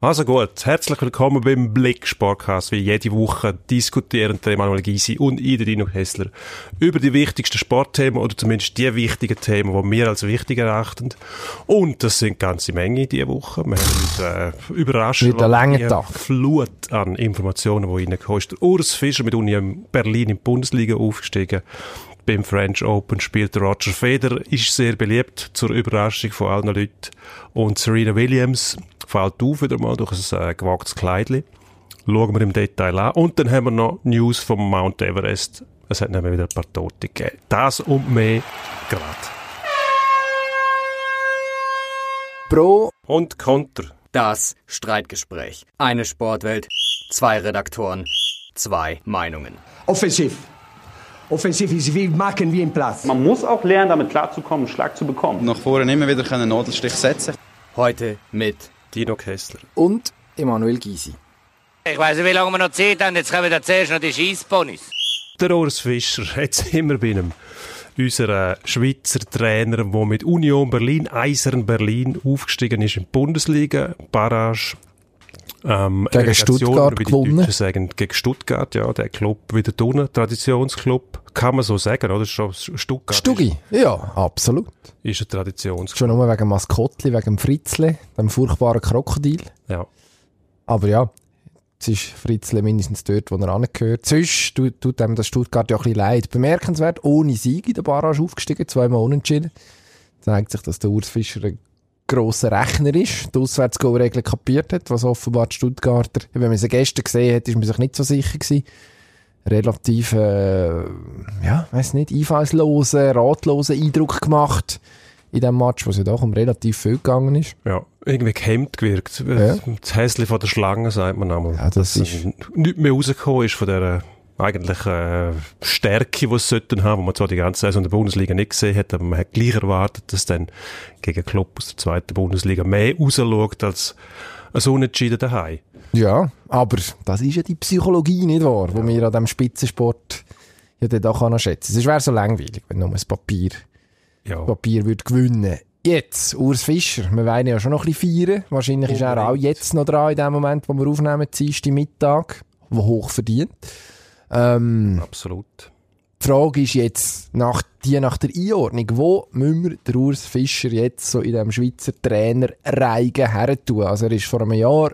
Also gut, herzlich willkommen beim Blick Sportcast. Wie jede Woche diskutieren der Emanuel Gysi und ich, Dino Kessler, über die wichtigsten Sportthemen oder zumindest die wichtigen Themen, die wir als wichtig erachten. Und das sind ganze Menge diese Woche. Wir haben äh, überraschend Tag. Flut an Informationen, die reingekommen ist. Urs Fischer mit Uni Berlin in die Bundesliga aufgestiegen. Beim French Open spielt Roger Federer, ist sehr beliebt, zur Überraschung von allen Leuten. Und Serena Williams fällt auf wieder mal durch ein äh, gewagtes Kleidchen. Schauen wir im Detail an. Und dann haben wir noch News vom Mount Everest. Es hat nämlich wieder ein paar Tote gegeben. Das und mehr gerade. Pro Und Konter. Das Streitgespräch. Eine Sportwelt, zwei Redaktoren, zwei Meinungen. Offensiv. Offensiv ist wie machen wie im Platz. Man muss auch lernen, damit klarzukommen, einen Schlag zu bekommen. nach vorne immer wieder einen Nadelstich setzen Heute mit Dino Kessler. und Emanuel Gysi. Ich weiss nicht, wie lange wir noch Zeit haben. Jetzt kommen da zuerst noch die Scheissponys. Der Urs Fischer, jetzt sind wir bei einem unser äh, Schweizer Trainer, der mit Union Berlin, Eisern Berlin, aufgestiegen ist in die Bundesliga, Barrage. Ähm, Gegen Stuttgart wie die gewonnen. Deutschen sagen, gegen Stuttgart, ja, der Club wieder drinnen, Traditionsclub, kann man so sagen, oder? Schon Stuttgart Stuggi? Ja, absolut. ist, ist ein Traditionsclub, Schon nur wegen Maskottli, wegen Fritzle, dem furchtbaren Krokodil. ja. Aber ja, jetzt ist Fritzle mindestens dort, wo er angehört. Sonst tut, tut dem das Stuttgart ja ein bisschen leid. Bemerkenswert, ohne Sieg in der Barrage aufgestiegen, zweimal unentschieden. Zeigt sich, dass der Urs Fischer ein grosser Rechner ist, die Auswärtsgoal-Regel kapiert hat, was offenbar die Stuttgarter, wenn man sie gestern gesehen hat, ist man sich nicht so sicher gewesen. Relativ, äh, ja, weiß nicht, einfallslosen, ratlosen Eindruck gemacht in dem Match, wo es ja doch um relativ viel gegangen ist. Ja, irgendwie gehemmt gewirkt. Ja. Das Häschen von der Schlange, sagt man einmal. Ja, das Dass ist- nichts mehr rausgekommen ist von der eigentlich äh, Stärke, die es sollten haben, wo man zwar die ganze Saison in der Bundesliga nicht gesehen hat, aber man hat gleich erwartet, dass dann gegen Club aus der zweiten Bundesliga mehr rausschaut als ein Unentschieden daheim. Ja, aber das ist ja die Psychologie, nicht wahr? Wo wir an diesem Spitzensport ja dann auch noch schätzen. Es wäre so langweilig, wenn nur das Papier, Ja. Papier würde gewinnen. Jetzt, Urs Fischer, wir wollen ja schon noch ein bisschen feiern. Wahrscheinlich ist er auch jetzt noch dran, in dem Moment, wo wir aufnehmen, Dienstag Mittag, wo hoch verdient. Ähm, Absolut. die Frage ist jetzt, nach, die nach der Einordnung, wo müssen wir den Urs Fischer jetzt so in diesem Schweizer Trainerreigen her tun? Also er ist vor einem Jahr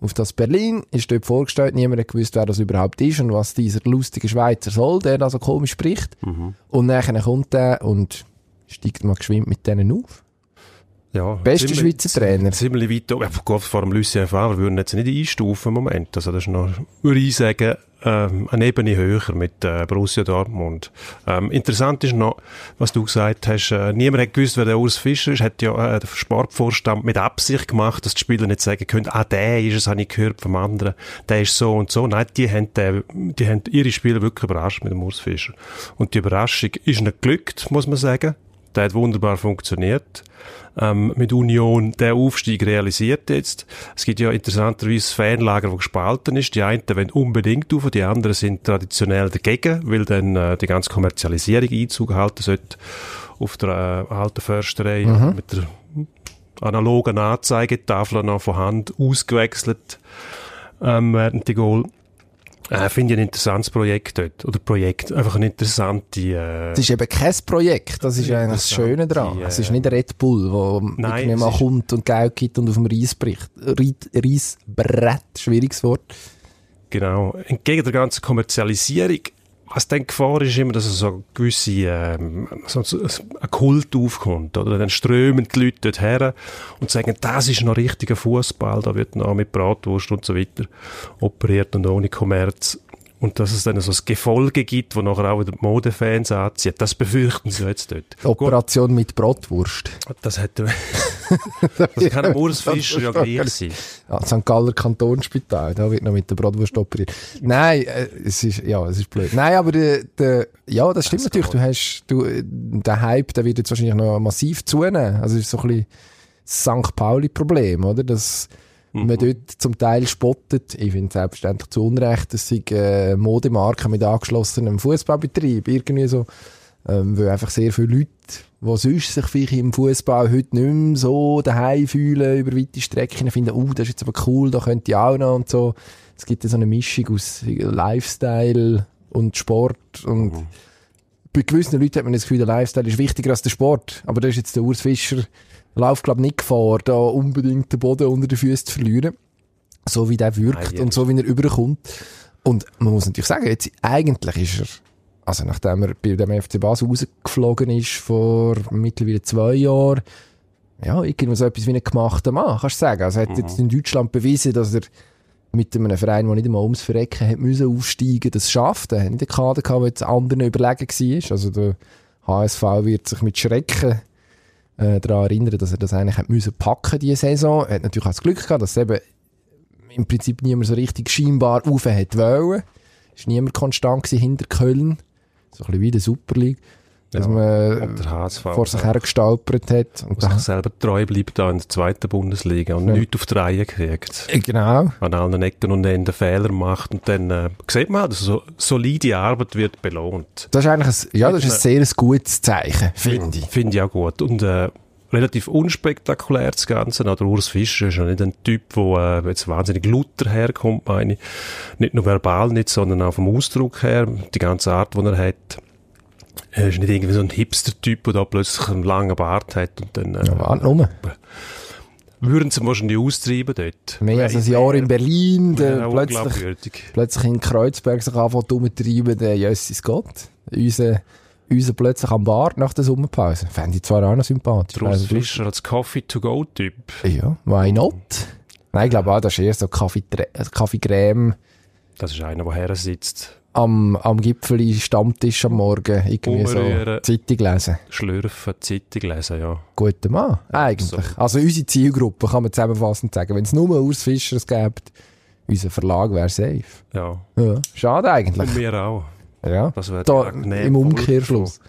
auf das Berlin, ist dort vorgestellt, niemand hat gewusst, wer das überhaupt ist und was dieser lustige Schweizer soll, der da so komisch spricht. Und dann kommt er und steigt mal geschwind mit denen auf. Ja, Bester ziemlich- Schweizer Trainer. Ziemlich weit oben. Ja, vor dem Lucien Favre würden jetzt nicht einstufen im Moment. Also das ist noch, würde ich sagen, ähm, eine Ebene höher mit äh, Borussia Dortmund. Ähm, interessant ist noch, was du gesagt hast, äh, niemand hat gewusst, wer der Urs Fischer ist, hat ja äh, der Sportvorstand mit Absicht gemacht, dass die Spieler nicht sagen können, ah, der ist es, habe ich gehört vom anderen, der ist so und so. Nein, die haben, den, die haben ihre Spieler wirklich überrascht mit dem Urs Fischer. Und die Überraschung ist nicht glückt, muss man sagen. Der hat wunderbar funktioniert. Ähm, mit Union der Aufstieg realisiert jetzt. Es gibt ja interessanterweise Fanlager, wo gespalten ist. Die einen wollen unbedingt auf, die anderen sind traditionell dagegen, weil dann äh, die ganze Kommerzialisierung Einzug halten sollte auf der äh, alten Försterei mit der analogen Anzeigetafel noch von Hand ausgewechselt ähm, während die Goal. Äh, Finde ich ein interessantes Projekt dort. Oder Projekt, einfach eine interessante... Äh, Es ist eben kein Projekt, das ist eigentlich das Schöne daran. Die, Es äh, ist nicht Red Bull, wo Nein, irgendwie mal kommt und Geld gibt und auf dem Reis bricht. Reis- Reisbrett, schwieriges Wort. Genau. Entgegen der ganzen Kommerzialisierung, was dann Gefahr ist immer, dass so eine gewisse, ähm, so, ein Kult aufkommt, oder? Dann strömen die Leute dort her und sagen, das ist noch richtiger Fußball, da wird noch mit Bratwurst und so weiter operiert und ohne Kommerz. Und dass es dann so ein Gefolge gibt, wo nachher auch die Modefans anzieht, das befürchten sie jetzt dort. Operation mit Bratwurst. Gut, das hat, das kann am Urs Fischer ja gleich sein. Ja, St. Galler Kantonsspital, da wird noch mit der Bratwurst operiert. Nein, äh, es ist, ja, es ist blöd. Nein, aber der, der, ja, das stimmt natürlich. Du hast, du, der Hype, der wird jetzt wahrscheinlich noch massiv zunehmen. Also, es ist so ein bisschen das St. Pauli-Problem, oder? Dass man dort zum Teil spottet. Ich finde selbstverständlich zu Unrecht, dass sich äh, Modemarken mit angeschlossenem Fußballbetrieb irgendwie so Ähm, weil einfach sehr viele Leute, die sonst sich vielleicht im Fußball heute nicht mehr so daheim fühlen über weite Strecken, finden, oh, das ist jetzt aber cool, da könnte ich auch noch und so. Es gibt ja so eine Mischung aus Lifestyle und Sport und bei gewissen Leuten hat man das Gefühl, der Lifestyle ist wichtiger als der Sport. Aber da ist jetzt der Urs Fischer, läuft glaube nicht Gefahr, da unbedingt den Boden unter den Füßen zu verlieren. So wie der wirkt Nein, und so wie er überkommt. Und man muss natürlich sagen, jetzt, eigentlich ist er, also nachdem er bei dem FC Basel rausgeflogen ist vor mittlerweile zwei Jahren, ja, irgendwie so etwas wie ein gemachter Mann, kannst du sagen. Also er hat jetzt in Deutschland bewiesen, dass er mit einem Verein, der nicht einmal ums Verrecken hat müssen aufsteigen, das schafft. Er hat nicht einen Kader gehabt, der jetzt anderen überlegen war. Also der HSV wird sich mit Schrecken äh, daran erinnern, dass er das eigentlich hat müssen packen diese Saison. Er hat natürlich auch das Glück gehabt, dass eben im Prinzip niemand so richtig scheinbar rauf hat wollen. Es war niemand konstant hinter Köln. So ein bisschen wie der Super League. Dass Ja, man und der HSV vor sich hergestolpert hat. Und sich selber treu bleibt da in der zweiten Bundesliga und Ja. nichts auf die Reihe kriegt. Äh, genau. An allen Ecken und Enden Fehler macht und dann äh, sieht man halt, dass so solide Arbeit wird belohnt. Das ist eigentlich ein, ja, das ist ein sehr gutes Zeichen, finde ich. Finde ich auch gut. Und äh, relativ unspektakulär das Ganze. Auch der Urs Fischer ist ja nicht ein Typ, der äh, jetzt wahnsinnig lutter herkommt, meine ich. Nicht nur verbal nicht, sondern auch vom Ausdruck her. Die ganze Art, die er hat. Er ist nicht irgendwie so ein Hipster-Typ, der da plötzlich einen langen Bart hat und dann äh, Ja, warte nur. würden sie wahrscheinlich austreiben dort. Mehr als ein Jahr in Berlin, auch plötzlich, plötzlich in Kreuzberg sich anfängt umzutreiben, der Jössis Gott. Unser, unser plötzlich am Bart nach der Sommerpause. Fände ich zwar auch noch sympathisch. Der Urs Also, Fischer als Coffee-to-go-Typ. Ja, why not? Nein, ich glaube auch, das ist eher so Kaffee, Kaffeecreme Das ist einer, der her sitzt, am, am Gipfeli Stammtisch am Morgen irgendwie so. Zeitung lesen. schlürfen, Zeitung lesen, ja. Guter Mann, eigentlich. Also unsere Zielgruppe kann man zusammenfassend sagen. Wenn es nur Urs Fischers gibt, unser Verlag wäre safe. Ja. Ja, schade eigentlich. Und wir auch. Ja, Das wäre da im Umkehrschluss.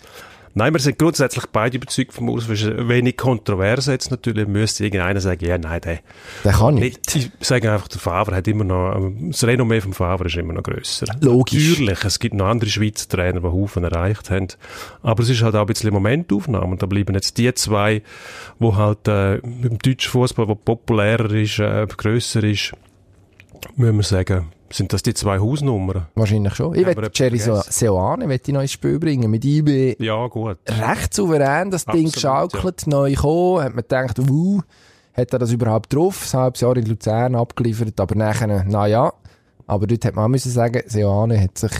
Nein, wir sind grundsätzlich beide überzeugt vom Urs. Wenig kontrovers jetzt natürlich. Müsste irgendeiner sagen, ja, nein, der Der kann nicht. nicht. Ich sage einfach, der Favre hat immer noch, ähm, das Renommee vom Favre ist immer noch grösser. Logisch. Natürlich, es gibt noch andere Schweizer Trainer, die Haufen erreicht haben. Aber es ist halt auch ein bisschen Momentaufnahme. Und da bleiben jetzt die zwei, wo halt, äh, im deutschen Fußball, wo populärer ist, äh, grösser ist, müssen wir sagen, sind das die zwei Hausnummern. Wahrscheinlich schon. Ich Ja, werde Jerry so. Seoane möchte ich noch ins Spiel bringen. Mit IB Ja, gut. recht souverän das Ding Absolut, geschaukelt, neu gekommen, hat man gedacht, wuh, hat er das überhaupt drauf? Ein halbes Jahr in Luzern abgeliefert, aber nachher, na ja. Aber dort hat man auch müssen sagen, Seoane hat sich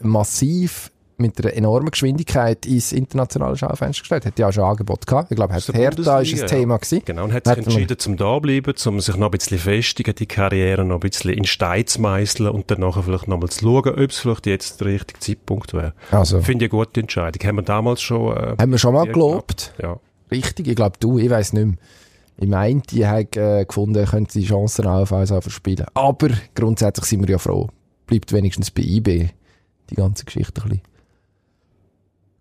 massiv mit einer enormen Geschwindigkeit ins internationale Schaufenster gestellt. Hat ja auch schon Angebot gehabt. Ich glaube, der Hertha ist ein Thema gewesen. Genau, und hat sich Hat entschieden, zum da bleiben, um sich noch ein bisschen festigen, die Karriere noch ein bisschen in Stein zu meißeln und dann nachher vielleicht nochmal zu schauen, ob es vielleicht jetzt der richtige Zeitpunkt wäre. Also, Finde ich eine gute Entscheidung. Haben wir damals schon, äh, haben wir schon mal gelobt. ja. Richtig, ich glaube du, ich weiß nicht mehr. Ich meinte, ich habe äh, gefunden, könnte die Chancen allenfalls auch verspielen. Aber grundsätzlich sind wir ja froh. Bleibt wenigstens bei IB die ganze Geschichte ein bisschen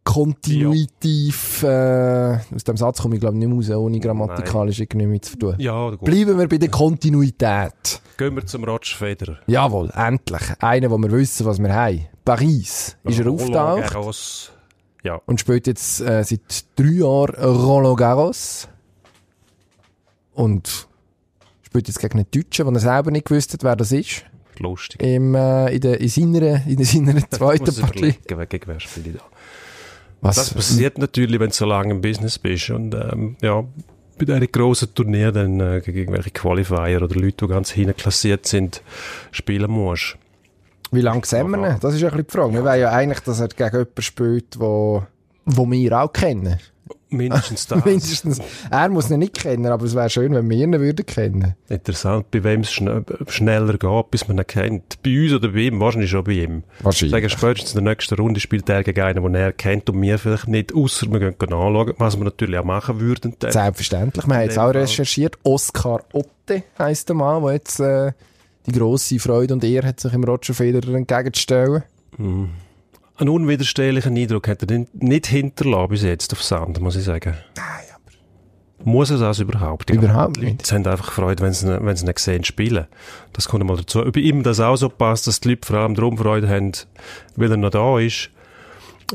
kontinuitiv. Äh, aus dem Satz komme ich glaube nicht raus, ohne grammatikalisch irgendwie mit zu tun. Ja, gut. Bleiben wir bei der Kontinuität. Gehen wir zum Roger Federer. Jawohl, endlich. Einer, wo wir wissen, was wir haben. Paris ist er auftaucht. Ja, und spielt jetzt äh, seit drei Jahren Roland Garros. Und spielt jetzt gegen einen Deutschen, den er selber nicht gewusst hat, wer das ist. lustig. Im, äh, in, der, in, seiner, in seiner zweiten Partie. Gegen wer spiele ich da? Was? Das passiert natürlich, wenn du so lange im Business bist. Und ähm, ja, bei diesen grossen Turnieren dann äh, gegen irgendwelche Qualifier oder Leute, die ganz hinten klassiert sind, spielen musst. Wie lange sehen wir ihn? Das ist ein bisschen die Frage. Wir wollen ja eigentlich, dass er gegen jemanden spielt, wo, wo wir auch kennen. Mindestens das. Mindestens. Er muss ihn nicht kennen, aber es wäre schön, wenn wir ihn würden kennen. Interessant, bei wem es schn schneller geht, bis man ihn kennt. Bei uns oder bei ihm? Wahrscheinlich schon bei ihm. Wahrscheinlich. Sagen, spätestens in der nächsten Runde spielt er gegen einen, den er kennt und wir vielleicht nicht, außer wir gehen anschauen, was wir natürlich auch machen würden. Dann. Selbstverständlich. Wir haben jetzt auch recherchiert. Oskar Otte heisst der Mann, der jetzt äh, die grosse Freude und Ehre hat, sich im Roger Federer entgegenzustellen. Einen unwiderstehlichen Eindruck hat er nicht, hinterlassen bis jetzt auf Sand, muss ich sagen. Muss er das überhaupt? Überhaupt glaube, die nicht. Leute haben einfach Freude, wenn sie, ihn- wenn sie ihn sehen spielen. Das kommt mal dazu. Ob ihm das auch so passt, dass die Leute vor allem darum Freude haben, weil er noch da ist.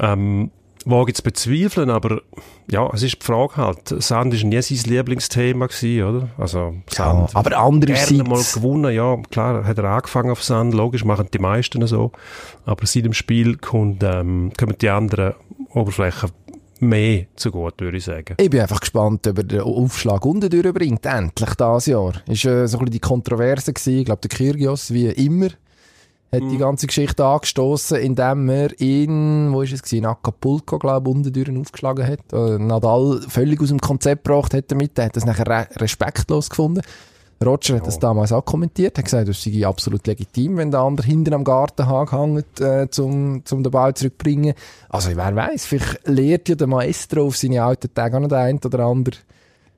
Ähm, wage zu bezweifeln, aber ja, es ist die Frage halt. Sand ist nie sein Lieblingsthema gewesen, oder? Also Sand. Ja, aber Gerne mal andererseits, gewonnen, ja, klar, hat er angefangen auf Sand, logisch, machen die meisten so. Aber seit dem Spiel kommt, ähm, kommen die anderen Oberflächen mehr zu gut, würde ich sagen. ich bin einfach gespannt, ob er den Aufschlag unten durchbringt, endlich dieses Jahr. Ist äh, so ein bisschen die Kontroverse gewesen. Ich glaube, der Kyrgios, wie immer, hat Mhm. die ganze Geschichte angestoßen, indem er in, wo ist es gewesen, in Acapulco, glaube ich, unten durch aufgeschlagen hat. Äh, Nadal völlig aus dem Konzept gebracht hat damit. Er hat das nachher re respektlos gefunden. Roger hat das damals auch kommentiert, hat gesagt, das sei absolut legitim, wenn der andere hinten am Gartenhag hängt, äh, zum, zum den Ball zurückbringen. Also, wer weiß, vielleicht lehrt ja der Maestro auf seine alten Tage auch noch den einen oder anderen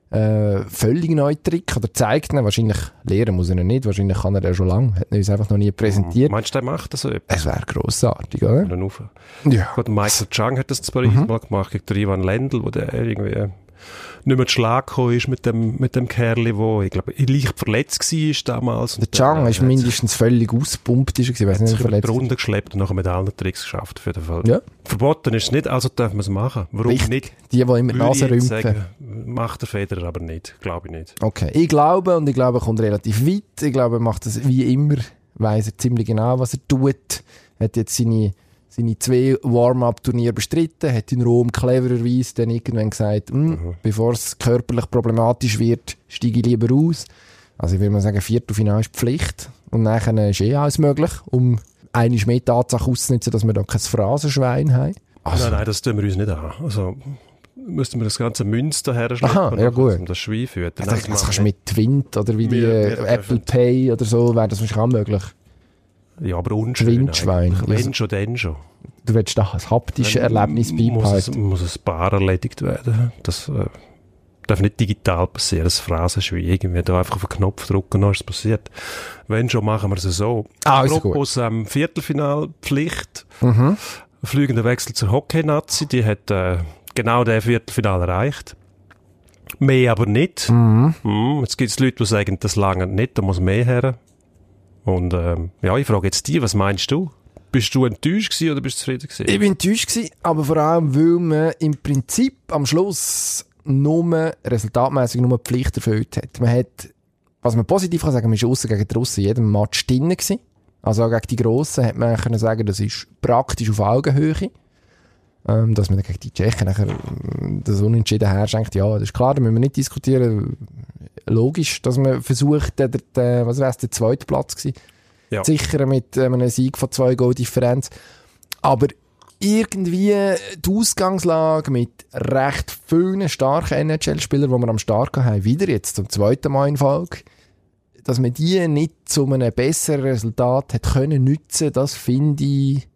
äh, völlig neuen Trick oder zeigt ihn. Wahrscheinlich lehren muss er ihn nicht, wahrscheinlich kann er den schon lange, hat er uns einfach noch nie präsentiert. Meinst du, der macht das so etwas? Es wäre grossartig, oder? Ja. Gut, Michael Chang hat das zu Paris mal gemacht, gegen Ivan Lendl, wo der irgendwie nicht mehr zu Schlag ist mit dem, mit dem Kerli, wo, ich glaube, leicht verletzt war damals. Der Chang ist mindestens völlig auspumpt, ist gewesen, weiss nicht, verletzt. Runde geschleppt und nachher mit allen Tricks geschafft, auf jeden Fall. Ja. Verboten ist es nicht, also darf man es machen. Warum Richtig. nicht? Die, die immer die Nase ich rümpfen. sagen, macht der Federer aber nicht, glaube ich nicht. Okay, ich glaube, und ich glaube, er kommt relativ weit. Ich glaube, er macht das wie immer, weiss er ziemlich genau, was er tut. Hat jetzt seine, seine zwei Warm-Up-Turniere bestritten, hat in Rom clevererweise dann irgendwann gesagt, «Hm, bevor es körperlich problematisch wird, steige ich lieber aus. Also ich würde mal sagen, Viertelfinale ist Pflicht. Und nachher ist eh alles möglich, um eine mehr Tatsache auszunutzen, dass wir da kein Phrasenschwein haben. Also, nein, nein, das tun wir uns nicht an. Also, müssten wir das ganze Münster herschleppen, Aha, ja, gut. um das Schwein füttern. also, das, kannst du mit Twint oder wie die Apple Pay oder so, wäre das wahrscheinlich auch möglich. Ja, aber unschön Windschwein. eigentlich. Wenn schon, dann schon. Du willst da ein haptisches Dann Erlebnis muss es, beibehalten. muss ein Paar erledigt werden. Das äh, darf nicht digital passieren, das Phrasenschwein. Irgendwie da einfach auf den Knopf drücken, dann ist es passiert. Wenn schon, machen wir es so. Ah. Apropos ähm, Viertelfinalpflicht. Mhm. Fliegender Wechsel zur Hockey-Nazi, die hat äh, genau den Viertelfinal erreicht. Mehr aber nicht. Mhm. Mm, jetzt gibt es Leute, die sagen, das lange nicht, da muss mehr her. Und ähm, ja, ich frage jetzt dich, was meinst du? Bist du enttäuscht gewesen oder bist du zufrieden gewesen? Ich bin enttäuscht gewesen, aber vor allem, weil man im Prinzip am Schluss nur resultatmäßig nur die Pflicht erfüllt hat. Man hat, was man positiv kann sagen, man ist aussen gegen die Russen in jedem Match drin gewesen. Also auch gegen die Grossen hat man können sagen, das ist praktisch auf Augenhöhe. Ähm, dass man dann gegen die Tschechen nachher ähm, das Unentschieden herschenkt, ja, das ist klar, da müssen wir nicht diskutieren. Logisch, dass man versucht, der, der, was wär's, der zweite Platz gewesen, Ja. zu sichern mit ähm, einem Sieg von zwei Goal Differenz. Aber irgendwie die Ausgangslage mit recht vielen starken NHL-Spielern, die wir am Start haben, wieder jetzt zum zweiten Mal in Folge, dass man die nicht zu einem besseren Resultat hat können nützen, das finde ich,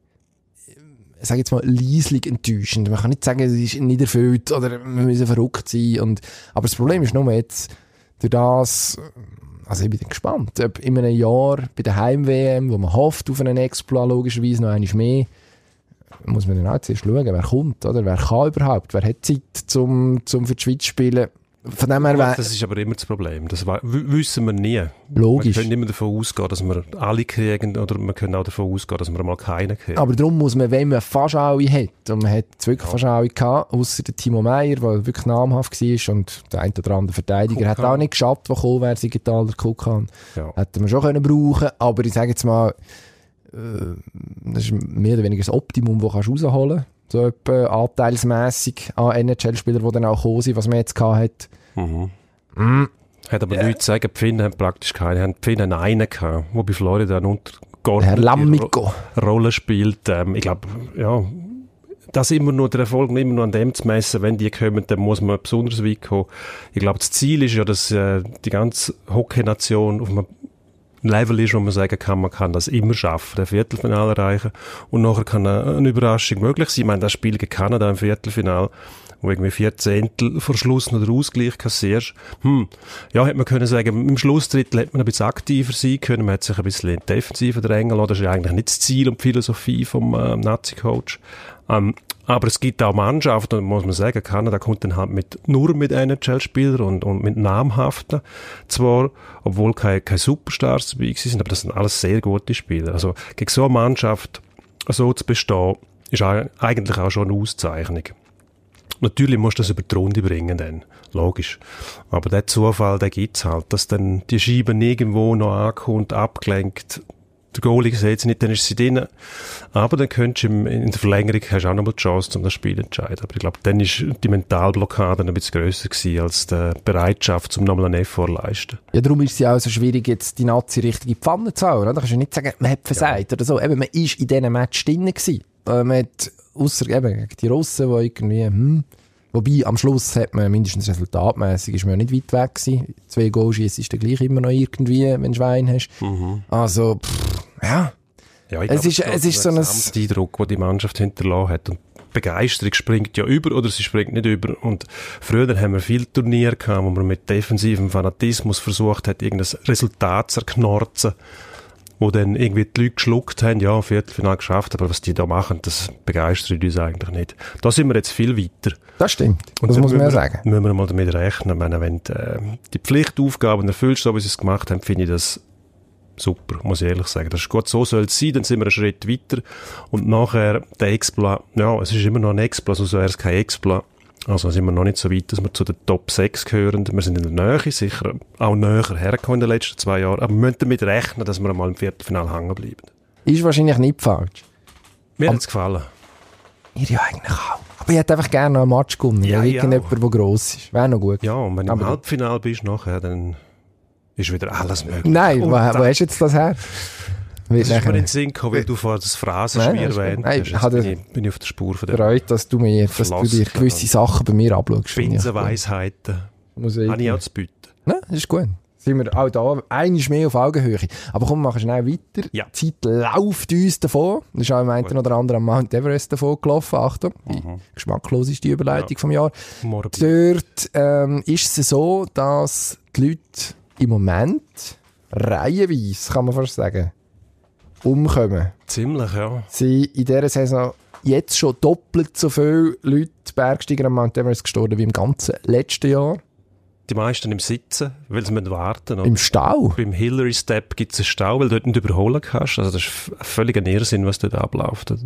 ich sage jetzt mal, leislich enttäuschend. Man kann nicht sagen, es ist nicht erfüllt oder wir müssen verrückt sein. Und, aber das Problem ist nur jetzt, das, also ich bin gespannt, ob in einem Jahr bei der Heim-WM, wo man hofft auf einen Exploit, logischerweise noch einmal mehr, muss man dann auch zuerst schauen, wer kommt, oder? Wer kann überhaupt? Wer hat Zeit, zum, zum für die Schweiz zu spielen? Von dem her wär, Das ist aber immer das Problem. Das wissen wir nie. logisch. Wir können immer davon ausgehen, dass wir alle kriegen, oder wir können auch davon ausgehen, dass wir mal keinen kriegen. Aber darum muss man, wenn man fast alle hat, und man hat wirklich fast alle gehabt, außer der Timo Meyer, der wirklich namhaft war, und der ein oder andere Verteidiger hat Kukan. auch nicht geschafft, der gekommen wäre, Sigitaler Kukan. ja. Hätten wir schon können brauchen aber ich sage jetzt mal, äh, das ist mehr oder weniger das Optimum, das du rausholen kannst. So etwa anteilsmässig an NHL-Spieler, die dann auch gekommen sind, was man jetzt gehabt hat. Mhm. Mm. Hat aber nichts zu sagen, die Finnen haben praktisch keine. haben Die Finnen haben einen gehabt, der bei Florida eine untergeordnete Herr Lammico. Ro- Rolle spielt. Ähm, ich glaube, ja, das immer nur, der Erfolg immer nur an dem zu messen, wenn die kommen, dann muss man besonders weit kommen. Ich glaube, das Ziel ist ja, dass äh, die ganze Hockey-Nation auf einem Level ist, wo man sagen kann, man kann das immer schaffen, ein Viertelfinale erreichen. Und nachher kann eine, Überraschung möglich sein. Ich meine, das Spiel gegen Kanada im Viertelfinale, wo irgendwie vier Zehntel vor Schluss noch den Ausgleich kassierst, hm, ja, hätte man können sagen, im Schlussdrittel hätte man ein bisschen aktiver sein können, man hätte sich ein bisschen defensiver drängen lassen, das ist eigentlich nicht das Ziel und die Philosophie vom äh, Nazi-Coach. Ähm, aber es gibt auch Mannschaften, und muss man sagen, Kanada kommt dann halt mit, nur mit NHL-Spielern und, und mit namhaften. Zwar, obwohl keine, keine Superstars dabei sind, aber das sind alles sehr gute Spieler. Also, gegen so eine Mannschaft so zu bestehen, ist ei- eigentlich auch schon eine Auszeichnung. Natürlich musst du das über die Runde bringen dann, logisch. Aber der Zufall, der gibt's halt, dass dann die Scheibe irgendwo noch ankommt, abgelenkt, der Goalie sieht sie nicht, dann ist sie drin. Aber dann könntest du im, in der Verlängerung hast du auch noch mal die Chance, um das Spiel zu entscheiden. Aber ich glaube, dann ist die Mentalblockade ein bisschen grösser gewesen, als die Bereitschaft, um nochmal einen Effort zu leisten. Ja, darum ist es ja auch so schwierig, jetzt die Nazi richtig in die Pfanne zu hauen. Da kannst du nicht sagen, man hat versagt oder so. Eben, man ist in diesen Match drin gewesen. Äh, Man hat, ausser eben gegen die Russen, die irgendwie, hm, Wobei, am Schluss hat man mindestens resultatmäßig ist man ja nicht weit weg gewesen. Zwei Goals ist dann gleich immer noch irgendwie, wenn du Schwein hast. Also, pff, ja. Ja, ich Es glaube, ist- es ist so ein- Eindruck, den die Mannschaft hinterlassen hat. Und Begeisterung springt ja über oder sie springt nicht über. Und früher haben wir viele Turniere gehabt, wo man mit defensivem Fanatismus versucht hat, irgendein Resultat zu erknorzen, wo dann irgendwie die Leute geschluckt haben, ja, Viertelfinale geschafft, aber was die da machen, das begeistert uns eigentlich nicht. Da sind wir jetzt viel weiter. Das stimmt. Und das muss man ja sagen. Müssen wir mal damit rechnen. Ich meine, wenn du äh, die Pflichtaufgaben erfüllst, so wie sie es gemacht haben, finde ich das super, muss ich ehrlich sagen. Das ist gut, so soll es sein, dann sind wir einen Schritt weiter. Und nachher der Exploit, ja, es ist immer noch ein Exploit, also er ist kein Exploit. Also sind wir noch nicht so weit, dass wir zu den Top 6 gehören. Wir sind in der Nähe, sicher auch näher hergekommen in den letzten zwei Jahren. Aber wir müssen damit rechnen, dass wir mal im Viertelfinale hängen bleiben. Ist wahrscheinlich nicht falsch. Mir hat es gefallen. Ihr ja eigentlich auch. Aber ich hätte einfach gerne noch einen Match gewonnen. Ja, Ja, irgendjemand, der gross ist. Wäre noch gut. Ja, und wenn du im Halbfinale bist nachher, dann ist wieder alles möglich. Nein, wo, wo hast du jetzt das her? Das ist mir in den Sinn gekommen, weil du vorher das ist gut. erwähnt hast. bin, ich, bin ich auf der Spur von der freut, dass du mir, dass du dir gewisse Sachen bei mir abschaust. Binsenweisheiten. Habe ich auch zu bieten. Nein, das ist gut. Sind wir auch da, einiges mehr auf Augenhöhe. Aber komm, wir machen schnell weiter. Ja. Die Zeit läuft uns davon. Das ist auch im einen oder anderen am Mount Everest davon gelaufen. Achtung, die Mhm. geschmackloseste Überleitung vom Jahr. Morbid. Dort ähm, ist es so, dass die Leute im Moment reihenweise, kann man fast sagen, umkommen. Ziemlich, ja. Sie in dieser Saison jetzt schon doppelt so viele Leute Bergsteiger am Mount Everest gestorben wie im ganzen letzten Jahr. Die meisten im Sitzen, weil sie müssen warten. oder? Im Stau. Beim Hillary Step gibt es einen Stau, weil du dort nicht überholen kannst. Also das ist völlig ein Irrsinn, was dort abläuft. Die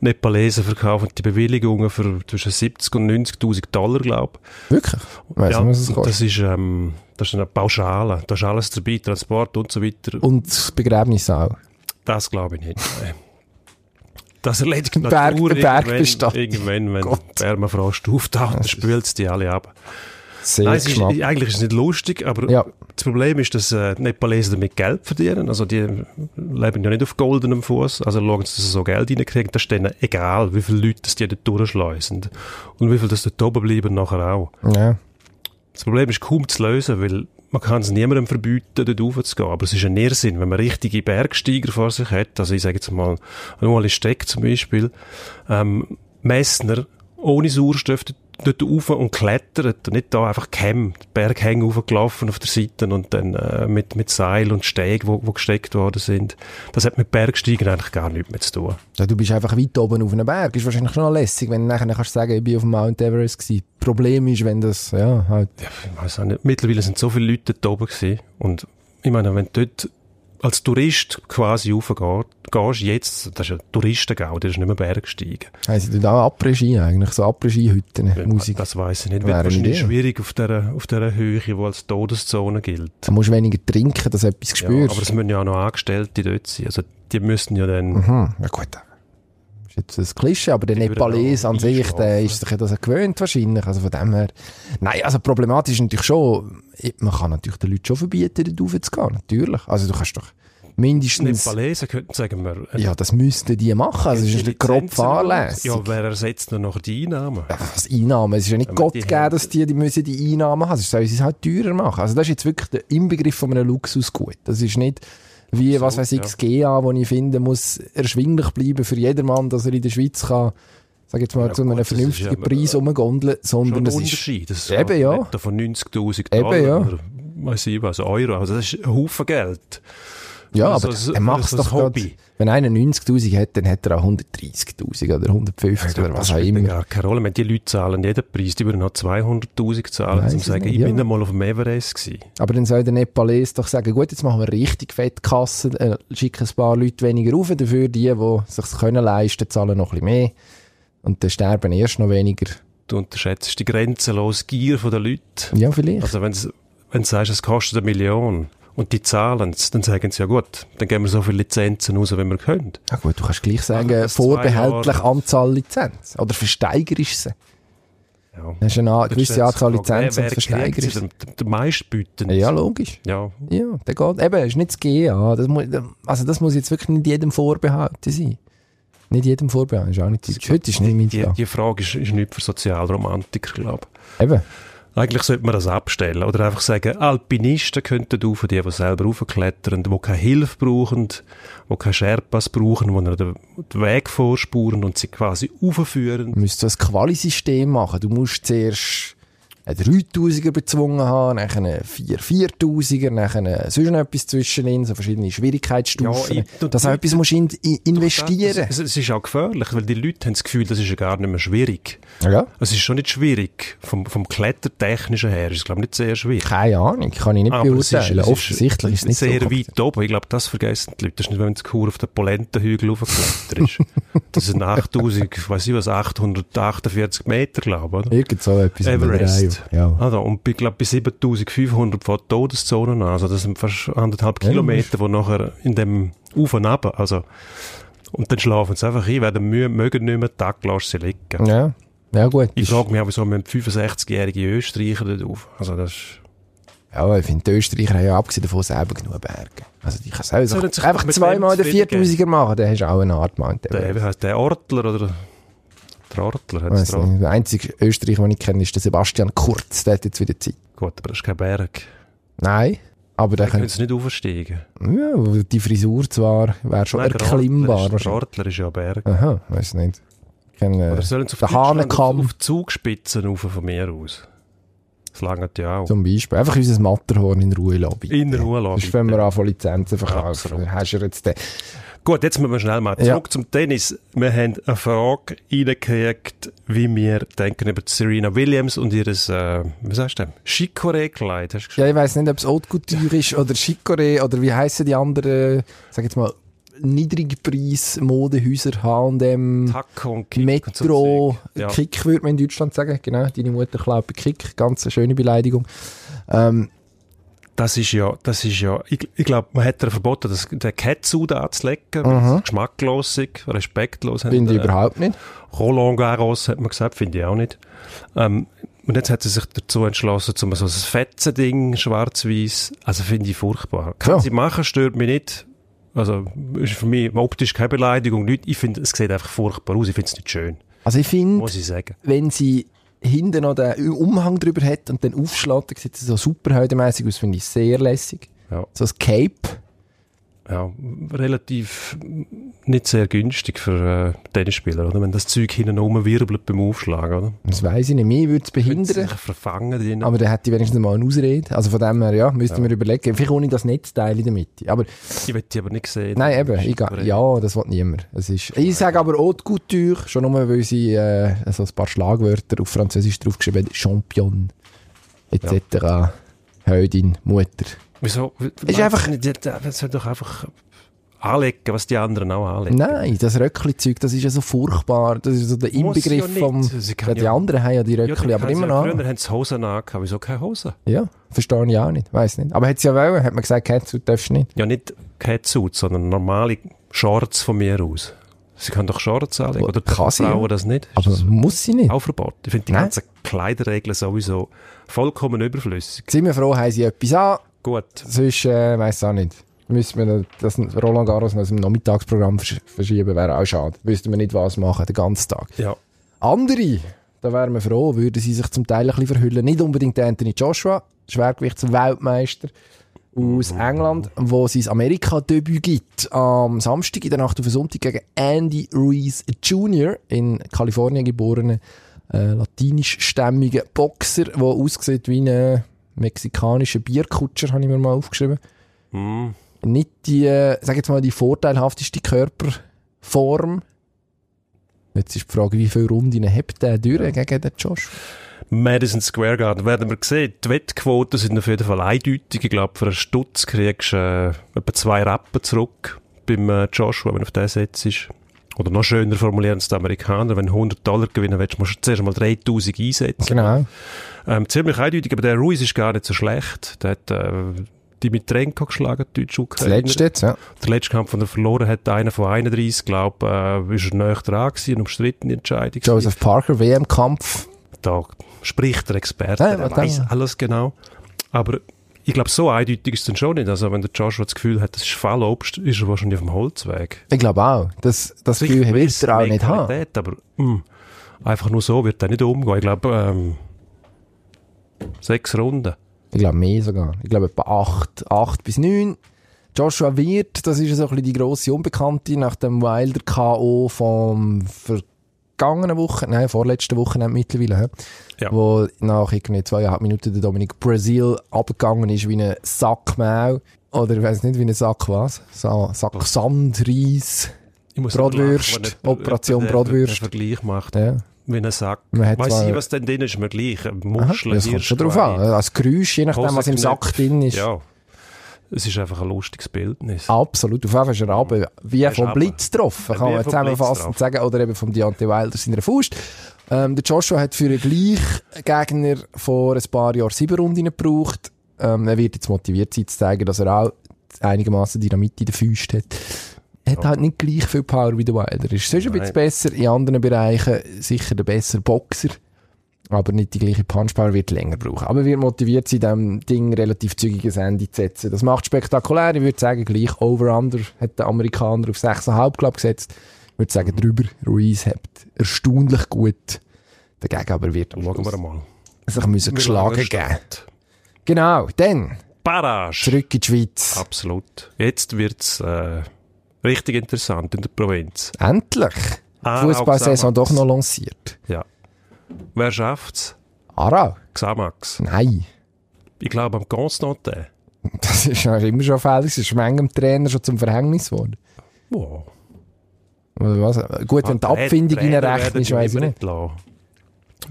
Nepalesen verkaufen die Bewilligungen für zwischen 70 und 90'000 Dollar, glaube Wirklich? Ich weiss ja, nicht, was kostet. das ist, ähm, das ist eine Pauschale. Da ist alles dabei, Transport und so weiter. Und das Begräbnis auch. Das glaube ich nicht. Das erledigt die Berg- Natur Bergbestand. irgendwann, irgendwann wenn Gott. Permafrost auftaucht, dann spült es die alle ab. Sehr Nein, ist, eigentlich ist es nicht lustig, aber Ja. das Problem ist, dass äh, die Nepalesen damit Geld verdienen. Also die leben ja nicht auf goldenem Fuß. Also schauen sie, dass sie so Geld reinkriegen. Das ist denen egal, wie viele Leute das die dort durchschleusen. Und wie viele das dort oben bleiben nachher auch. Ja. Das Problem ist kaum zu lösen, weil man kann es niemandem verbieten, dort raufzugehen. Aber es ist ein Irrsinn, wenn man richtige Bergsteiger vor sich hat. Also ich sage jetzt mal, ein Ueli Steck zum Beispiel, ähm, Messner ohne Sauerstoff dort, dort rauf und klettert. Und nicht da einfach die Berghänge hochgelaufen auf der Seite und dann äh, mit, mit Seil und Steg, wo, wo gesteckt worden sind. Das hat mit Bergsteigen eigentlich gar nichts mehr zu tun. ja. Du bist einfach weit oben auf einem Berg. Ist wahrscheinlich schon noch lässig, wenn du nachher kannst sagen, ich bin auf dem Mount Everest gewesen. Problem ist, wenn das, ja, halt, Ja, ich weiß auch nicht. Mittlerweile sind so viele Leute dort oben gewesen. Und ich meine, wenn du dort als Tourist quasi raufgehst, gehst jetzt, das ist ja Touristengau, das ist nicht mehr Bergsteigen. haben sie da Après-Ski eigentlich, so Après-Ski-Hütten, Musik. Das weiß ich nicht. Wäre wahrscheinlich schwierig auf dieser, auf dieser Höhe, die als Todeszone gilt. Da musst du weniger trinken, dass du etwas Ja, spürst. aber es müssen ja auch noch Angestellte dort sein. Also die müssen ja dann... Hm, ja gut. Jetzt ein Klischee, aber der Nepalese an sich, der ist sich das gewöhnt wahrscheinlich. Also von dem her. Nein, also problematisch ist natürlich schon, man kann natürlich den Leuten schon verbieten, dort raufzugehen. Natürlich. Also du kannst doch mindestens, Nepalesen könnten sagen wir... ja, das müssten die machen. Also es ist nicht grob fahrlässig. Ja, wer ersetzt dann noch die Einnahmen? Was Einnahmen? Es ist ja nicht Gott gegeben, dass die, die müssen die Einnahmen haben. Es soll sie halt teurer machen. Also das ist jetzt wirklich der Inbegriff von einem Luxusgut. Das ist nicht wie, Absolut, was weiß ich, ja. das GA, wo ich finde, muss erschwinglich bleiben für jedermann, dass er in der Schweiz kann, sag jetzt mal, Ja zu einem das vernünftigen ja- Preis rumgondeln, Schon sondern ein es ist, Unterschied. Das Eben, ja. Von 90'000 Eben, Dollar ja. oder weiss ich was, Euro. Also das ist ein Haufen Geld. Ja, Also aber so- er macht es doch grad, Hobby. Wenn einer 90'000 hat, dann hat er auch 130'000 oder 150 oder was auch immer. gar keine Rolle. Wenn die Leute zahlen jeden Preis, die würden noch 200'000 zahlen, um zu sagen, nicht, ich ja. bin einmal auf dem Everest gewesen. Aber dann soll der Nepalese doch sagen, gut, jetzt machen wir richtig fette Kassen, äh, schicken ein paar Leute weniger rauf, dafür die, die sich können leisten, zahlen noch ein bisschen mehr. Und dann sterben erst noch weniger. Du unterschätzt die grenzenlose Gier der Leute. Ja, vielleicht. Also wenn du wenn du sagst, es kostet eine Million und die zahlen es, dann sagen sie, ja gut, dann geben wir so viele Lizenzen raus, wie wir können. Ja gut, du kannst gleich sagen, das zwei vorbehältlich. Anzahl Lizenz. Oder versteigerst sie. Ja. Hast du eine gewisse Anzahl Lizenzen und versteigerst sie? Der, meistbietende. Ja, logisch. Ja, Ja, der geht. Eben, ist nicht das GA. Das muss, also das muss jetzt wirklich nicht jedem vorbehalten sein. Nicht jedem vorbehalten, ist auch nicht deutsch. Heute ist nicht mein die, die Frage ist, ist nicht für Sozialromantiker, glaube ich. Eben. Eigentlich sollte man das abstellen oder einfach sagen, Alpinisten könnten du für die, die selber raufklettern, die keine Hilfe brauchen, die keine Sherpas brauchen, die den, Weg vorspuren und sie quasi aufführen. Du ein Quali-System machen. Du musst zuerst einen 3000er bezwungen haben, nachher einen 4 4000er, nachher sonst noch etwas zwischenin, so verschiedene Schwierigkeitsstufen. Ja, ich- dass du auch etwas musst in, in, investieren Es, es ist auch gefährlich, weil die Leute haben das Gefühl, das ist ja gar nicht mehr schwierig. Ja. Es ist schon nicht schwierig. Vom, vom Klettertechnischen her ist es, glaube ich, nicht sehr schwierig. Keine Ahnung, kann ich nicht Aber es ist- beurteilen. es ist Offensichtlich ist es nicht sehr so. weit oben. Ich glaube, das vergessen die Leute. Das ist nicht, wenn du Kur auf den Polentenhügel hochgeklettert ist. das sind 8000, ich weiß nicht was, 848 Meter, glaube ich? Irgend so etwas. Everest. Ja. Also, und ich glaube, bei 7500 von Todeszonen an. Also, das sind fast anderthalb Kilometer, die nachher in dem Auf und Ab, also, und dann schlafen sie einfach ein, werden müde, mögen nicht mehr, Tag lassen sie liegen. ja. Ja, gut. Ich frage mich auch, wieso müssen 65-jährige Österreicher dort auf? Also, das ist, Ja, ich finde, die Österreicher haben ja abgesehen davon selber genug Berge. Also, die selber sich einfach mit zweimal den zufrieden 4000er machen, dann hast du auch eine Art Mount der, wie heisst der Ortler oder der Ortler hat es drauf. Der einzige Österreicher, den ich kenne, ist der Sebastian Kurz. Der hat jetzt wieder Zeit. Gut, aber das ist kein Berg. Nein. Aber der könnte, sie nicht aufsteigen. ja, die Frisur zwar, wäre schon Nein, erklimmbar. Der. Ortler ist ja ein Berg. Aha, weiß nicht. Ich kenne, Oder äh, sollen sie auf, auf Zugspitzen rauf von mir aus? Das langt ja auch. zum Beispiel. Einfach unser Matterhorn in Ruhe lassen. In Ruhe lassen, Sonst, wenn wir anfangen Lizenzen verkaufen, hast du jetzt den. Gut, jetzt müssen wir schnell mal Ja. zurück zum Tennis. Wir haben eine Frage reingekriegt, wie wir denken über Serena Williams und ihres, äh, Chicorée-Kleid. Hast du geschrieben? Ja, ich weiss nicht, ob es Haute Couture ist oder Chicorée oder wie heissen die anderen, sag jetzt mal, Niedrigpreis-Modehäuser, H&M, Kick Metro, und. Ja. Kick würde man in Deutschland sagen, genau, deine Mutter glaubt Kick, ganz eine schöne Beleidigung. Ähm, Das ist ja, das ist ja, ich, ich glaube, man hätte verboten, das, den Catsuit anzulegen, es geschmacklos respektlos. Mhm. finde ich äh, überhaupt nicht. Roland Garros, hat man gesagt, finde ich auch nicht. Ähm, und jetzt hat sie sich dazu entschlossen, zum so ein Fetzen-Ding, schwarz-weiß, also finde ich furchtbar. Kann Ja. sie machen, stört mich nicht. Also, ist für mich optisch keine Beleidigung. Ich finde, es sieht einfach furchtbar aus, ich finde es nicht schön, Also ich finde, wenn sie hinten noch den Umhang drüber hat und dann aufschlägt, dann sieht sie so superheldenmäßig aus, finde ich sehr lässig. Ja. So ein Cape. Ja, relativ nicht sehr günstig für äh, Tennisspieler, oder? Wenn das Zeug hinten rumwirbelt beim Aufschlag, oder? Das weiss ich nicht, mir würde es behindern. verfangen drin. Aber dann hätte ich wenigstens mal eine Ausrede. Also von dem her, ja, müsste mir überlegen. Vielleicht ohne das Netzteil in der Mitte. Aber, ich will die aber nicht sehen. nein, eben, ich, ja, das will niemand. Es ist, ich sage aber Haute Couture, schon nur, weil sie äh, so ein paar Schlagwörter auf Französisch draufgeschrieben hat. Champion, etc. Heldin, Mutter. Wieso? Ist einfach- die soll doch einfach anlegen, was die anderen auch anlegen. Nein, das Röckli-Zeug, das ist ja so furchtbar. Das ist so der Muss ja Inbegriff nicht. vom... Ja, die ja- anderen haben ja die Ja, Röckli, die aber immer ja- noch. Früher haben sie Hosen angehabt, wieso keine Hosen? Ja, verstehe ich auch nicht. Weiß nicht. Aber hat sie ja wollen, hat man gesagt, Catsuit darfst du nicht. Ja, nicht Catsuit, sondern normale Shorts von mir aus. Sie können doch Shorts anlegen, oder Kann sie, Frauen ja. das nicht? Ist Aber das muss sie nicht. auch verboten? Ich finde die Nein. ganzen Kleiderregeln sowieso vollkommen überflüssig. Sind wir froh, haben sie etwas an. Gut. Sonst, äh, weiss auch nicht. Müssen wir das Roland Garros noch dem Nachmittagsprogramm versch verschieben, wäre auch schade. Wüssten wir nicht, was machen, den ganzen Tag. Ja. Andere, da wären wir froh, würden sie sich zum Teil ein bisschen verhüllen. Nicht unbedingt Anthony Joshua, Schwergewichtsweltmeister aus England, wo sein Amerika-Debüt gibt. Am Samstag in der Nacht auf den Sonntag gegen Andy Ruiz Jr., in Kalifornien geborenen, äh, latinischstämmigen Boxer, der aussieht wie ein mexikanischer Bierkutscher, habe ich mir mal aufgeschrieben. Hm. nicht die, äh, sag jetzt mal, die vorteilhafteste Körperform. Jetzt ist die Frage, wie viele Runden hebt der durch gegen den Josh? Madison Square Garden werden wir sehen. Die Wettquoten sind auf jeden Fall eindeutig. Ich glaube, für einen Stutz kriegst du äh, etwa zwei Rappen zurück beim äh, Joshua, wenn du auf den setzt. Oder noch schöner formulieren es die Amerikaner, wenn du 100 Dollar gewinnen willst, musst du zuerst mal 3000 einsetzen. Genau. Ähm, ziemlich eindeutig, aber der Ruiz ist gar nicht so schlecht. Der hat äh, Dimitrenko geschlagen, deutsche Das letzte jetzt, ja. Der letzte Kampf, den er verloren hat, einer von 31, glaube äh, ist er näher dran gewesen, eine umstrittene Entscheidung. Joseph Parker, WM-Kampf. Da spricht der Experte, Ja, der weiß alles genau. Aber ich glaube, so eindeutig ist es dann schon nicht. Also wenn der Joshua das Gefühl hat, das ist Fallobst, ist er wahrscheinlich auf dem Holzweg. Ich glaube auch. Das, das Gefühl Sicher, wird er auch nicht haben. Aber mh, einfach nur so wird er nicht umgehen. Ich glaube, ähm, sechs Runden. Ich glaube mehr sogar. Ich glaube etwa acht, acht bis neun. Joshua Wirth, das ist so ein bisschen die grosse Unbekannte nach dem Wilder K.O. vom vergangenen Woche, nein, vorletzten Wochenende mittlerweile? Ja. wo nach irgendwie zweieinhalb Minuten der Dominik Brasil abgegangen ist wie ein Sack Mau. Oder ich weiß nicht, wie ein Sack was. Sa Sack Sand, Reis. Ich muss Bratwürst, Operation Bratwürst. Vergleich macht. Ja. Wie ein Sack. Weiss ich, was denn drin ist, mir gleich. Aha, Muscheln, das kommt schon drauf an. Als Geräusch, je nachdem, was im Sack drin ist. Ja. Es ist einfach ein lustiges Bildnis. Absolut, auf jeden Fall ist er runter, wie Er vom. Blitz getroffen, kann man zusammenfassend sagen, oder eben vom Deontay Wilder seiner Faust. Ähm, der Joshua hat für einen Gleichgegner vor ein paar Jahren sieben Runden gebraucht. Ähm, er wird jetzt motiviert sein, zu zeigen, dass er auch einigermaßen Dynamit in den Füßen hat. Er hat halt nicht gleich viel Power wie der Wilder. Er ist sonst ein bisschen besser, in anderen Bereichen sicher der bessere Boxer. Aber nicht die gleiche Punchpower wird länger brauchen. Aber er wird motiviert sein, dem Ding relativ zügiges Ende zu setzen. Das macht spektakulär. Ich würde sagen, gleich Over-Under hat der Amerikaner auf 6,5 glaub, gesetzt. Ich würde sagen, drüber. Ruiz hat erstaunlich gut. Dagegen aber wird am wir Schluss mal. sich müssen geschlagen geben. Genau, dann Barrage. zurück in die Schweiz. Absolut. Jetzt wird's äh, richtig interessant in der Provinz. Endlich. Ah, Fußballsaison doch noch lanciert. Ja. Wer schafft's? Aarau? Xamax. Nein. Ich glaube am Constantin. Das ist ja immer schon fällig. Das ist manchem Trainer schon zum Verhängnis geworden. Wow. Oder was? Gut, wenn die Ah, Abfindung werden weiss ich nicht. lassen.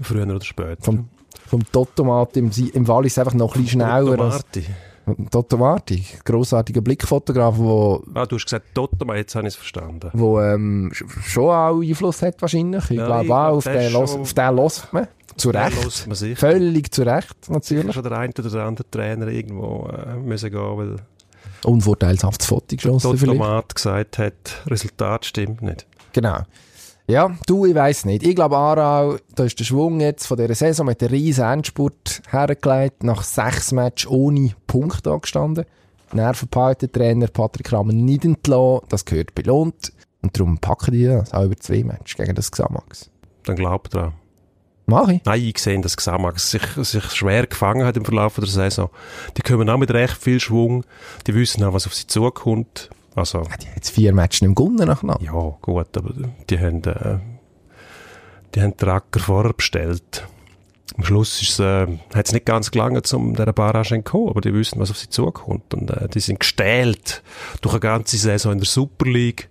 Früher oder später. Vom, vom Totomat im, im Wallis einfach noch ein bisschen schneller. Als. Toto Marti, grossartiger Blickfotograf, wo, Ah, du hast gesagt Totoma, jetzt habe ich es verstanden. wo ähm, sch- schon auch Einfluss hat wahrscheinlich. Ich Ja, glaube auch, auf den, los, auf den hört man. Zu Recht. man. Völlig zu Recht, natürlich. Schon der eine oder der andere Trainer irgendwo äh, müssen gehen, weil Unvorteilshaftes Foto geschossen vielleicht. Totomat gesagt hat, Resultat stimmt nicht. Genau. Ja, du, ich weiss nicht. Ich glaube, Aarau, da ist der Schwung jetzt von dieser Saison mit der riesen Endspurt hergelegt, nach sechs Matches ohne Punkt angestanden. Nervenbehalten Trainer Patrick Rahmen nicht entlassen, das gehört belohnt. Und darum packen die das auch über zwei Matches gegen das Xamax. Dann glaubt dran. Mach ich. Nein, ich gesehen, dass Xamax sich, sich schwer gefangen hat im Verlauf der Saison. Die kommen auch mit recht viel Schwung. Die wissen auch, was auf sie zukommt. Also, Die haben jetzt vier Matches nicht mehr gewonnen nachher. ja, gut, aber die haben, äh, die haben den Acker vorher bestellt. Am Schluss ist, äh, hat es nicht ganz gelangt, um dieser Barrage zu entkommen, aber die wissen, was auf sie zukommt. Und äh, die sind gestählt durch eine ganze Saison in der Super League.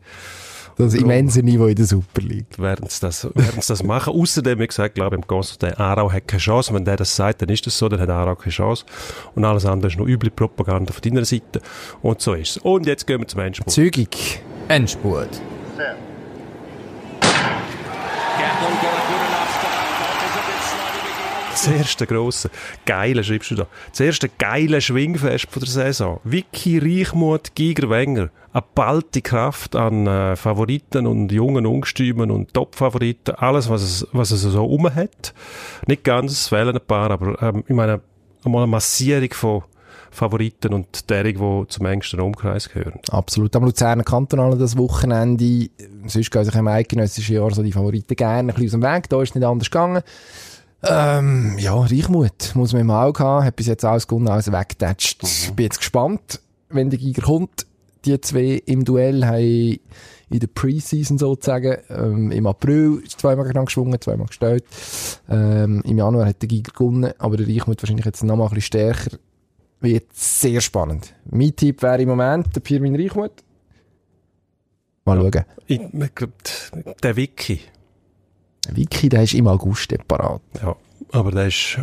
Das immense Niveau in der Super League. werden sie das, werden sie das machen. Außerdem, wie gesagt, glaube ich, im Konstantin, Aarau hat keine Chance. Wenn der das sagt, dann ist das so, dann hat Aarau keine Chance. Und alles andere ist nur üble Propaganda von deiner Seite. Und so ist es. Und jetzt gehen wir zum Endspurt. Zügig. Endspurt. Das erste grosse, geile, schreibst du da, das erste geile Schwingfest von der Saison. Vicky Reichmuth, Giger Wenger. Eine ballte Kraft an äh, Favoriten und jungen Ungstümen und Top-Favoriten. Alles, was es, was es so um hat. Nicht ganz, es fehlen ein paar, aber ähm, ich meine, einmal eine Massierung von Favoriten und derjenigen, die zum engsten Umkreis gehören. Absolut. Am Luzerner Kantonalen das Wochenende. Sonst gehen sich im eidgenössischen Jahr so die Favoriten gerne ein bisschen aus dem Weg. Da ist es nicht anders gegangen. Ähm, ja, Reichmut muss man im Auge haben. Hat bis jetzt alles gewonnen, alles weggetatscht. Mhm. Bin jetzt gespannt, wenn der Giger kommt. Die zwei im Duell haben in der Preseason sozusagen ähm, im April zweimal geschwungen, zweimal gestellt. Ähm, Im Januar hat der Giger gewonnen, aber der Reichmut wahrscheinlich jetzt noch mal ein bisschen stärker. wird sehr spannend. Mein Tipp wäre im Moment der Pirmin Reichmuth. Mal schauen. Ich, ich glaub, der Wiki, Vicky, der ist im August dort parat. ja, aber der ist,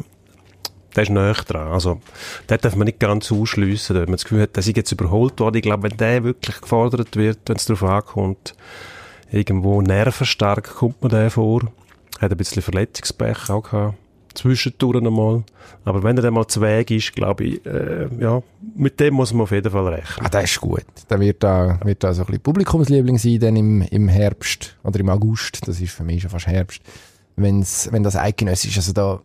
der ist näher dran. Also, den darf man nicht ganz ausschliessen, wenn man das Gefühl hat, der ist jetzt überholt worden. Ich glaube, wenn der wirklich gefordert wird, wenn es darauf ankommt, irgendwo nervenstark kommt man der vor. Hat ein bisschen Verletzungspech auch gehabt. Zwischendurch einmal. Aber wenn er dann mal zu Weg ist, glaube ich, äh, ja, mit dem muss man auf jeden Fall rechnen. Ah, der ist gut. Der wird da, wird da so ein bisschen Publikumsliebling sein, dann im, im Herbst oder im August. Das ist für mich schon fast Herbst. Wenn's, wenn das eidgenössisch ist. Also da,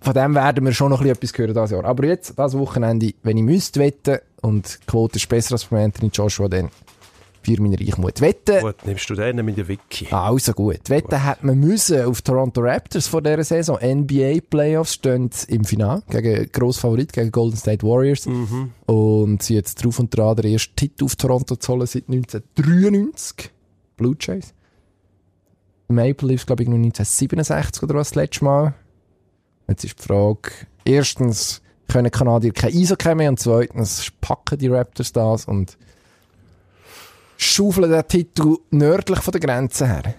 von dem werden wir schon noch ein bisschen etwas hören dieses Jahr. Aber jetzt, das Wochenende, wenn ich müsste wetten, und die Quote ist besser als bei Anthony Joshua, dann für meine Reichmut. Wetten, Gut, nimmst du den mit der Wiki. Ah, also gut. Wetten hat man müssen auf Toronto Raptors vor dieser Saison. NBA Playoffs stehen im Finale gegen Grossfavorit, gegen Golden State Warriors. Und sie jetzt drauf und dran, der erste Titel auf Toronto zu holen seit 1993. Blue Jays. Maple Leafs, glaube ich, noch 1967 oder was das letzte Mal. Jetzt ist die Frage, erstens, können Kanadier kein Eishockey mehr und zweitens, packen die Raptors das und schaufeln den Titel nördlich von der Grenze her.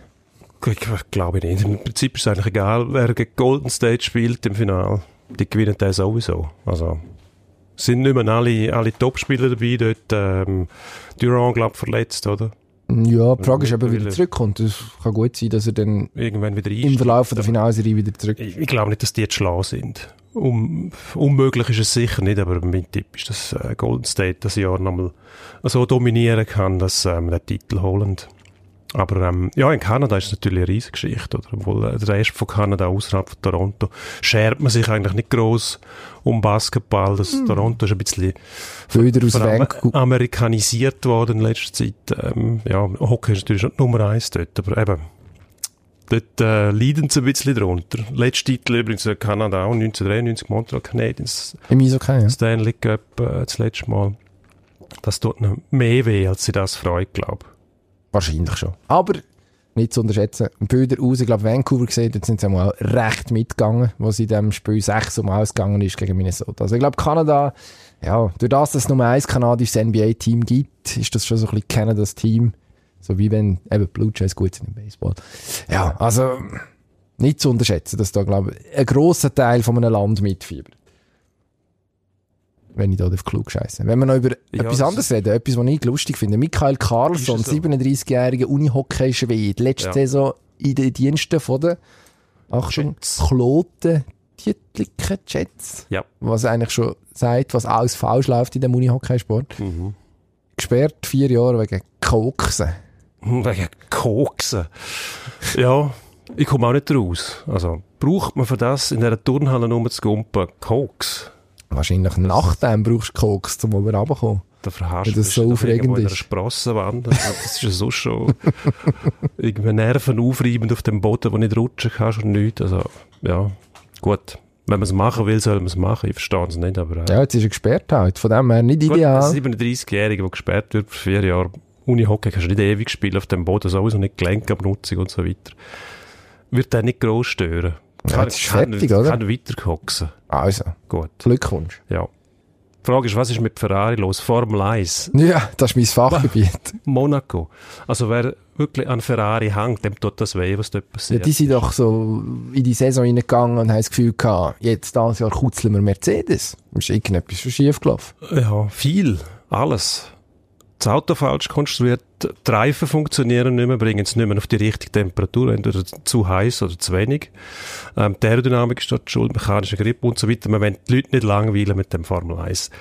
Ich glaube nicht. Im Prinzip ist es eigentlich egal, wer gegen Golden State spielt im Finale. Die gewinnen den sowieso. Also, sind nicht mehr alle, alle Topspieler dabei. Dort, ähm, Durant, glaube ich, verletzt, oder? Ja, die Frage ist, ob er wieder zurückkommt. Es kann gut sein, dass er dann Irgendwann wieder im. Verlauf der Finalserie wieder zurück Ich, ich glaube nicht, dass die jetzt schlau sind. Um, unmöglich ist es sicher nicht, aber mein Tipp ist, dass äh, Golden State das Jahr nochmal so dominieren kann, dass ähm, den Titel holen. Aber ähm, ja, in Kanada ist es natürlich eine riesige Geschichte. Oder? Obwohl äh, der Rest von Kanada außerhalb von Toronto schert man sich eigentlich nicht groß um Basketball. Das Toronto ist ein bisschen Wieder aus Vancouver. amerikanisiert worden in letzter Zeit. Ähm, ja, Hockey ist natürlich schon Nummer eins dort, aber eben, dort äh, leiden sie ein bisschen drunter. Letzter Titel übrigens in Kanada auch, 1993 Montreal Canadiens, Im Eishockey, ja. Stanley Cup äh, das letzte Mal. Das tut ihnen mehr weh, als sie das freut, glaube Wahrscheinlich schon. Aber nicht zu unterschätzen. Bilder raus, ich glaube, Vancouver gesehen, dort sind sie auch recht mitgegangen, wo sie in diesem Spiel 6 um ausgegangen ist gegen Minnesota. Also ich glaube, Kanada, ja, durch das, dass es nur ein kanadisches NBA-Team gibt, ist das schon so ein bisschen Kanadas Team. So wie wenn eben Blue Jays gut sind im Baseball. Ja, also nicht zu unterschätzen, dass da, glaube ich, ein grosser Teil von einem Land mitfiebert. Wenn ich da auf klug scheiße. Wenn wir noch über Ja, etwas anderes reden, etwas, was ich lustig finde. Michael Carlson, so? 37-jähriger Unihockey-Schwede, letzte Ja. Saison in den Diensten von der, Achtung. Kloten Dietliken Jets. Ja. Was eigentlich schon sagt, was alles falsch läuft in dem Unihockeysport. Mhm. Gesperrt vier Jahre wegen Koksen. Wegen Koksen. ja, ich komme auch nicht raus. Also, braucht man für das in dieser Turnhalle nur zu gumpen Koks? Wahrscheinlich nach dem brauchst du Koks, um oben runterzukommen. Da verhasst du so aufregend ist. Sprossenwand. Das ist ja so schon irgendwie Nerven aufreibend auf dem Boden, wo nicht rutschen kannst und nichts. Also, ja, gut. Wenn man es machen will, soll man es machen. Ich verstehe es nicht, aber... Äh, Ja, jetzt ist er gesperrt halt. Von dem her nicht gut, ideal. ein 37-Jähriger, der gesperrt wird für vier Jahre, Unihockey kannst du nicht ewig spielen auf dem Boden, sowieso nicht Gelenkabnutzung und so weiter. Wird den nicht gross stören. Ja, jetzt ist fertig, oder? Kann weiterkoxen. Also, Gut, Glückwunsch. ja. Die Frage ist, was ist mit Ferrari los? Formel 1. Ja, das ist mein Fachgebiet. Monaco. Also wer wirklich an Ferrari hängt, dem tut das weh, was dort Ja, passiert. die sind doch so in die Saison reingegangen und haben das Gefühl gehabt, jetzt dieses Jahr kutzeln wir Mercedes. Ist irgendetwas schon schief gelaufen. Ja, viel. Alles. Das Auto falsch konstruiert, die Reifen funktionieren nicht mehr, bringen es nicht mehr auf die richtige Temperatur, entweder zu heiß oder zu wenig. Ähm, die Aerodynamik ist dort schuld, mechanischer Grip und so weiter. Man will die Leute nicht langweilen mit dem Formel 1.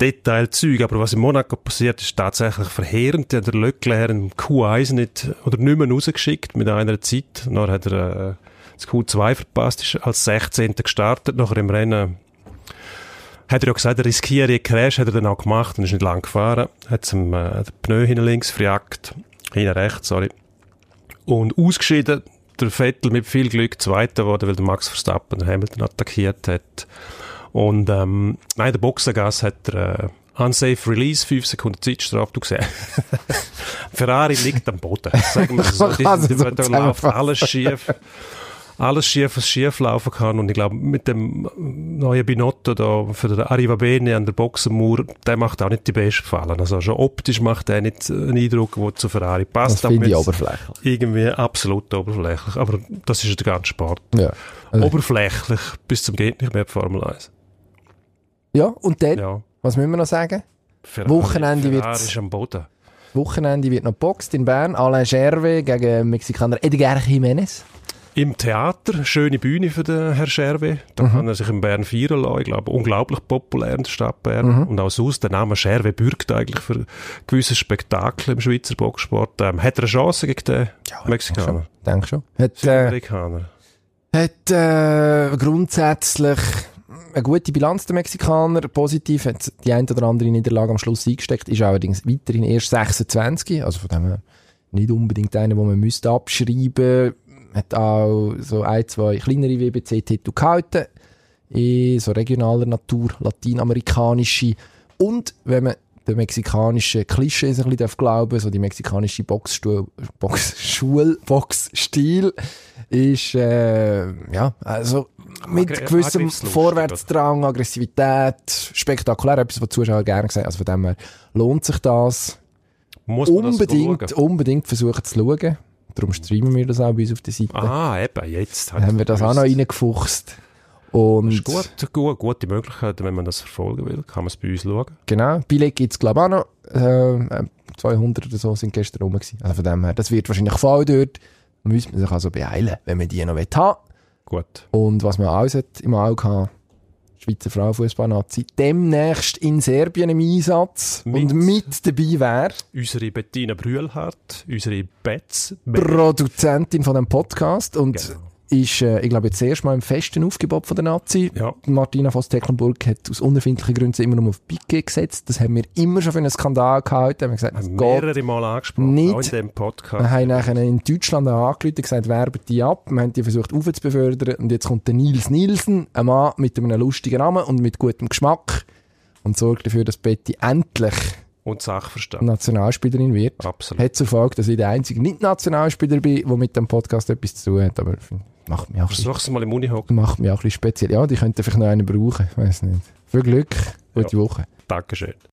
Detailzeug, aber was in Monaco passiert, ist tatsächlich verheerend. Der Leclerc im Q1 nicht, oder nicht mehr rausgeschickt mit einer Zeit. Dann hat er äh, das Q2 verpasst, ist als 16. gestartet, nachher im Rennen hat er ja gesagt, er riskiere einen Crash, hat er dann auch gemacht und ist nicht lang gefahren. Hat zum äh, den Pneu hinten links verjagt, hinten rechts, sorry. Und ausgeschieden, der Vettel mit viel Glück Zweiter wurde, weil der Max Verstappen Hamilton attackiert hat. Und ähm, nein, der Boxengas hat er äh, unsafe Release, 5 Sekunden Zeitstrafe, du siehst. Ferrari liegt am Boden, sagen wir so. Man Die kann sind- es so läuft alles schief. Alles schief, was schief laufen kann. Und ich glaube, mit dem neuen Binotto da für den Arriva Bene an der Boxenmauer, der macht auch nicht die besten Fallen. Also schon optisch macht er nicht einen Eindruck, der zu Ferrari passt. Das finde ich oberflächlich. Irgendwie absolut oberflächlich. Aber das ist der ganze Sport. Ja. Also, Oberflächlich bis zum geht nicht mehr Formel 1. ja, und dann, Ja. was müssen wir noch sagen? Ferrari, Wochenende wird's- ist am Boden. Wochenende wird noch geboxt in Bern. Alain Gervais gegen Mexikaner Edgar Jiménez. Im Theater, schöne Bühne für den Herr Scherwe. Da kann er sich in Bern feiern lassen. Ich glaube, unglaublich populär in der Stadt Bern. Und auch sonst, der Name Scherwe bürgt eigentlich für gewisse Spektakel im Schweizer Boxsport. Ähm, hat er eine Chance gegen den Mexikaner? Denke schon. Hat, äh, Amerikaner. hat äh, grundsätzlich eine gute Bilanz der Mexikaner. Positiv hat die ein oder andere Niederlage am Schluss eingesteckt, ist allerdings weiterhin erst 26. Also von dem her nicht unbedingt einer, den man müsste abschreiben Hat auch so ein, zwei kleinere WBC-Titel gehalten. In so regionaler Natur, lateinamerikanische. Und wenn man den mexikanischen Klischees ein bisschen darf glauben, so die mexikanische Boxstuhl, Boxschul, Boxstil ist, äh, ja, also mit Aggre- gewissem Vorwärtsdrang, Aggressivität, spektakulär, etwas, was die Zuschauer gerne sehen. Also von dem her lohnt sich das. Muss man Unbedingt, unbedingt versuchen zu schauen. Darum streamen wir das auch bei uns auf der Seite. Ah, eben, jetzt. Dann haben wir das auch noch reingefuchst. Und Das ist gut, gut, gute Möglichkeit, wenn man das verfolgen will, kann man es bei uns schauen. Genau. Billett gibt es, glaube ich, auch noch. Äh, 200 oder so sind gestern rum gewesen. Also von dem her, das wird wahrscheinlich voll dort. Müsste man sich also beeilen, wenn man die noch haben Gut. Und was man auch im Auge haben Schweizer Frauenfußballnazi, demnächst in Serbien im Einsatz Mit- und mit dabei wäre Unsere Bettina Brühlhardt, unsere Betz, Produzentin von dem Podcast und Genau. Ist, äh, ich glaube, jetzt erst mal im festen Aufgebot von der Nazi. Ja. Martina Voss-Tecklenburg hat aus unerfindlichen Gründen immer nur auf Piquet gesetzt. Das haben wir immer schon für einen Skandal gehalten. Haben wir gesagt, das geht mehrere Mal angesprochen, Nicht. auch in dem Podcast. Wir haben nachher in Deutschland angerufen und gesagt, werben die ab. Wir haben die versucht aufzubefördern. Und jetzt kommt der Nils Nielsen, ein Mann mit einem lustigen Namen und mit gutem Geschmack. Und sorgt dafür, dass Betty endlich Und Sachverstand. Nationalspielerin wird. Absolut. Hat zur Folge, dass ich der einzige Nicht-Nationalspieler bin, der mit dem Podcast etwas zu tun hat. Aber macht mich auch ein bisschen, mal im Unihockey. macht mich auch ein bisschen speziell. Ja, die könnten vielleicht noch einen brauchen. Ich weiß nicht. Viel Glück. Gute Woche. Dankeschön.